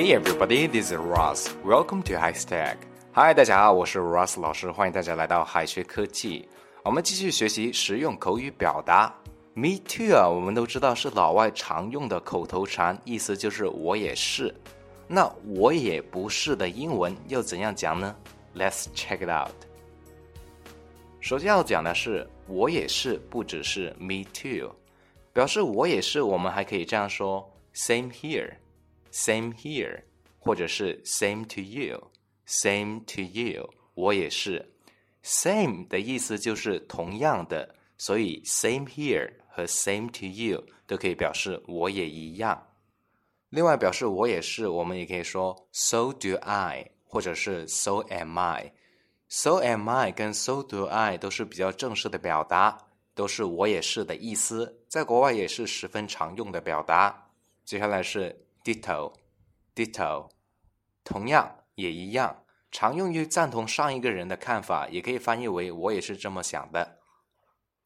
Hey everybody, this is Ross. Welcome to High Stack. Hi，大家好，我是 Ross 老师，欢迎大家来到海学科技。我们继续学习实用口语表达。Me too 啊，我们都知道是老外常用的口头禅，意思就是我也是。那我也不是的英文又怎样讲呢？Let's check it out。首先要讲的是，我也是，不只是 me too，表示我也是，我们还可以这样说，Same here Same here，或者是 same to you，same to you，我也是。same 的意思就是同样的，所以 same here 和 same to you 都可以表示我也一样。另外，表示我也是，我们也可以说 so do I，或者是 so am I。so am I 跟 so do I 都是比较正式的表达，都是我也是的意思，在国外也是十分常用的表达。接下来是 ditto，ditto，同样也一样，常用于赞同上一个人的看法，也可以翻译为我也是这么想的。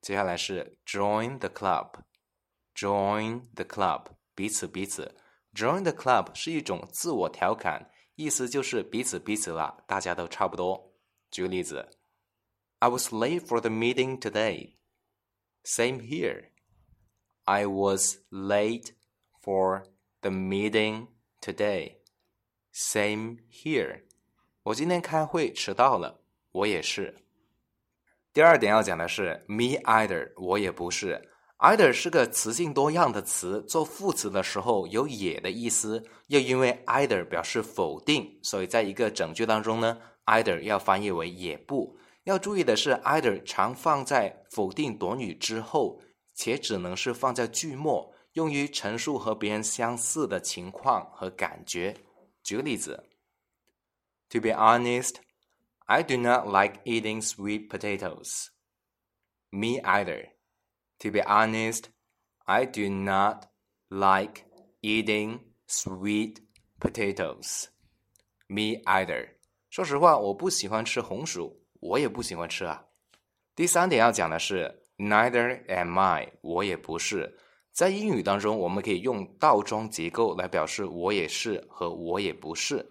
接下来是 join the club，join the club，彼此彼此。Join the club 是一种自我调侃，意思就是彼此彼此了，大家都差不多。举个例子，I was late for the meeting today. Same here. I was late for the meeting today. Same here. 我今天开会迟到了，我也是。第二点要讲的是 me either，我也不是。either 是个词性多样的词，做副词的时候有也的意思，又因为 either 表示否定，所以在一个整句当中呢，either 要翻译为也不。要注意的是，either 常放在否定短语之后，且只能是放在句末，用于陈述和别人相似的情况和感觉。举个例子，To be honest, I do not like eating sweet potatoes. Me either. To be honest, I do not like eating sweet potatoes. Me either. 说实话，我不喜欢吃红薯，我也不喜欢吃啊。第三点要讲的是，neither am I，我也不是。在英语当中，我们可以用倒装结构来表示我也是和我也不是。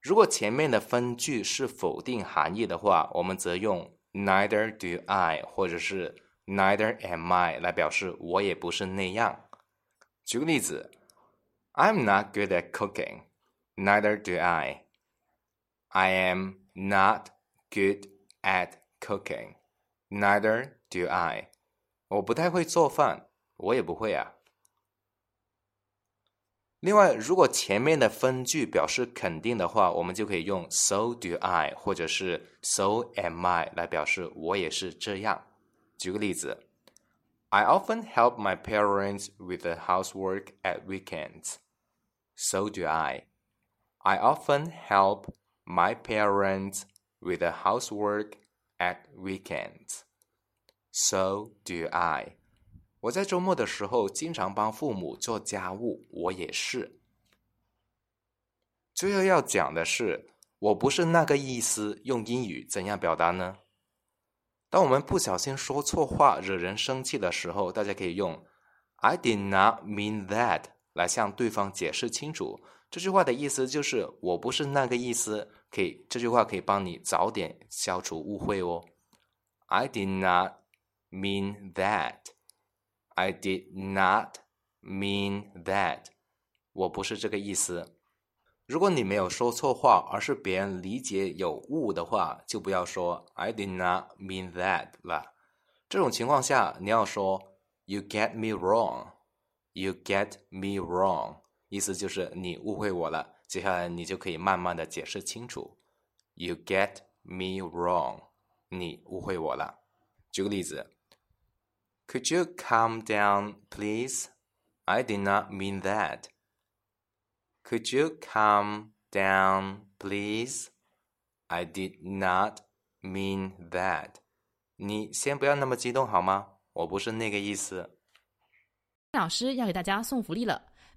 如果前面的分句是否定含义的话，我们则用 neither do I，或者是 Neither am I 来表示我也不是那样。举个例子，I'm not good at cooking. Neither do I. I am not good at cooking. Neither do I. 我不太会做饭，我也不会啊。另外，如果前面的分句表示肯定的话，我们就可以用 So do I 或者是 So am I 来表示我也是这样。举个例子，I often help my parents with the housework at weekends. So do I. I often help my parents with the housework at weekends. So do I. 我在周末的时候经常帮父母做家务，我也是。最后要讲的是，我不是那个意思，用英语怎样表达呢？当我们不小心说错话，惹人生气的时候，大家可以用 "I did not mean that" 来向对方解释清楚。这句话的意思就是我不是那个意思。可以，这句话可以帮你早点消除误会哦。I did not mean that. I did not mean that. 我不是这个意思。如果你没有说错话，而是别人理解有误的话，就不要说 "I did not mean that" 了。这种情况下，你要说 "You get me wrong." You get me wrong，意思就是你误会我了。接下来你就可以慢慢的解释清楚。You get me wrong，你误会我了。举个例子 ，Could you calm down, please? I did not mean that. Could you calm down, please? I did not mean that. 你先不要那么激动好吗？我不是那个意思。老师要给大家送福利了，